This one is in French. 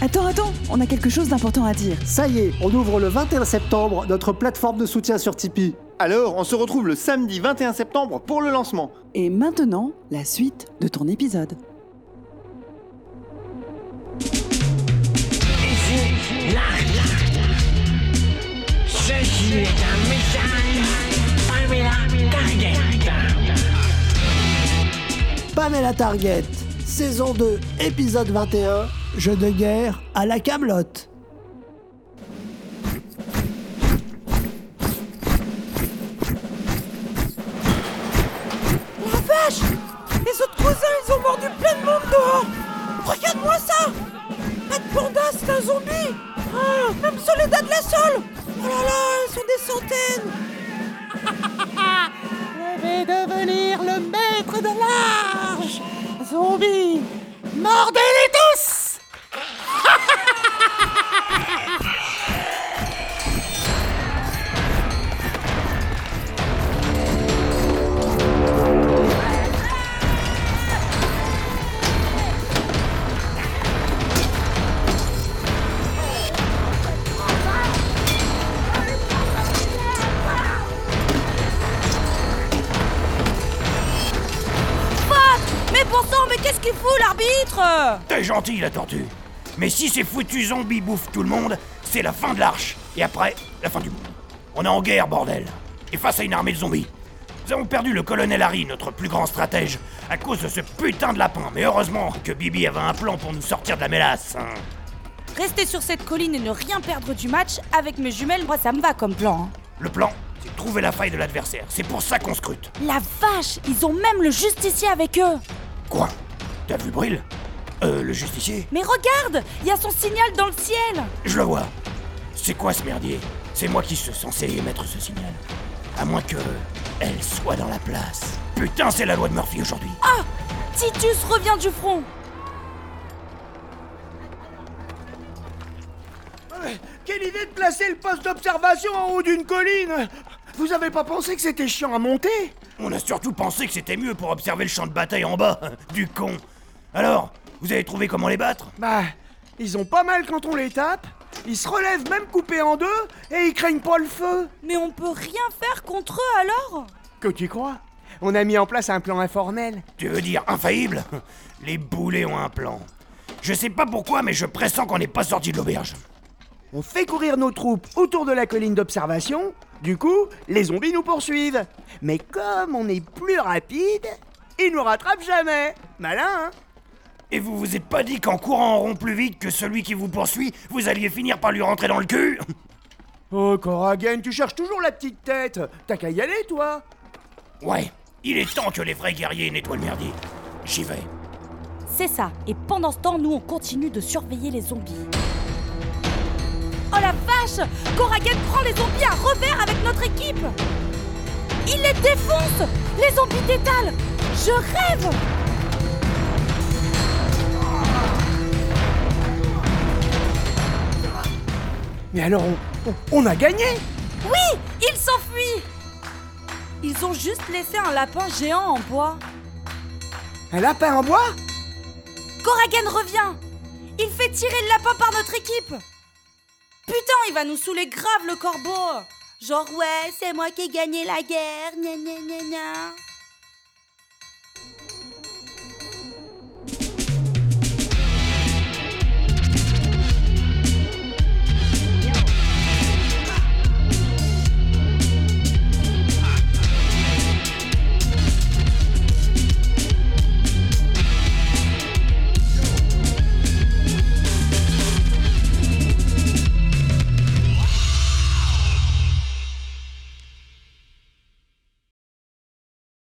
Attends, attends, on a quelque chose d'important à dire. Ça y est, on ouvre le 21 septembre notre plateforme de soutien sur Tipeee. Alors, on se retrouve le samedi 21 septembre pour le lancement. Et maintenant, la suite de ton épisode. Pamela Target, saison 2, épisode 21, jeu de guerre à la Camelote. La vache! Les autres cousins, ils ont mordu plein de monde dehors! Regarde-moi ça! Pas de panda, c'est un zombie! Ah, Même Soledad la Sol Oh là là, ils sont des centaines! Je vais devenir le maître de Zombie Mordez-les qu'est-ce qu'il fout l'arbitre? T'es gentil, la tortue. Mais si ces foutus zombies bouffent tout le monde, c'est la fin de l'arche. Et après, la fin du monde. On est en guerre, bordel. Et face à une armée de zombies. Nous avons perdu le colonel Harry, notre plus grand stratège, à cause de ce putain de lapin. Mais heureusement que Bibi avait un plan pour nous sortir de la mélasse. hein. Rester sur cette colline et ne rien perdre du match, avec mes jumelles, moi ça me va comme plan. hein. Le plan, c'est de trouver la faille de l'adversaire. C'est pour ça qu'on scrute. La vache, ils ont même le justicier avec eux Quoi? T'as vu Brill Euh, le justicier Mais regarde, il y a son signal dans le ciel Je le vois. C'est quoi ce merdier? C'est moi qui suis censé émettre ce signal. À moins que elle soit dans la place. Putain, c'est la loi de Murphy aujourd'hui. Ah Titus revient du front Quelle idée de placer le poste d'observation en haut d'une colline? Vous avez pas pensé que c'était chiant à monter? On a surtout pensé que c'était mieux pour observer le champ de bataille en bas. Du con. Alors, vous avez trouvé comment les battre? Bah, ils ont pas mal quand on les tape, ils se relèvent même coupés en deux, et ils craignent pas le feu. Mais on peut rien faire contre eux alors? Que tu crois? On a mis en place un plan informel. Tu veux dire infaillible? Les boulets ont un plan. Je sais pas pourquoi, mais je pressens qu'on n'est pas sorti de l'auberge. On fait courir nos troupes autour de la colline d'observation, du coup, les zombies nous poursuivent. Mais comme on est plus rapide, ils nous rattrapent jamais. Malin, hein? Et vous vous êtes pas dit qu'en courant en rond plus vite que celui qui vous poursuit, vous alliez finir par lui rentrer dans le cul Oh, Coragen, tu cherches toujours la petite tête. T'as qu'à y aller, toi. Ouais, il est temps que les vrais guerriers nettoient le merdier. J'y vais. C'est ça, et pendant ce temps, nous on continue de surveiller les zombies. Oh la vache! Koragen prend les zombies à revers avec notre équipe. Il les défonce! Les zombies d'étal Je rêve Mais alors, on, on- on a gagné Oui Ils s'enfuient. Ils ont juste laissé un lapin géant en bois. Un lapin en bois? Koragen revient. Il fait tirer le lapin par notre équipe. Putain, il va nous saouler grave le corbeau. Genre ouais, c'est moi qui ai gagné la guerre, gna gna gna gna.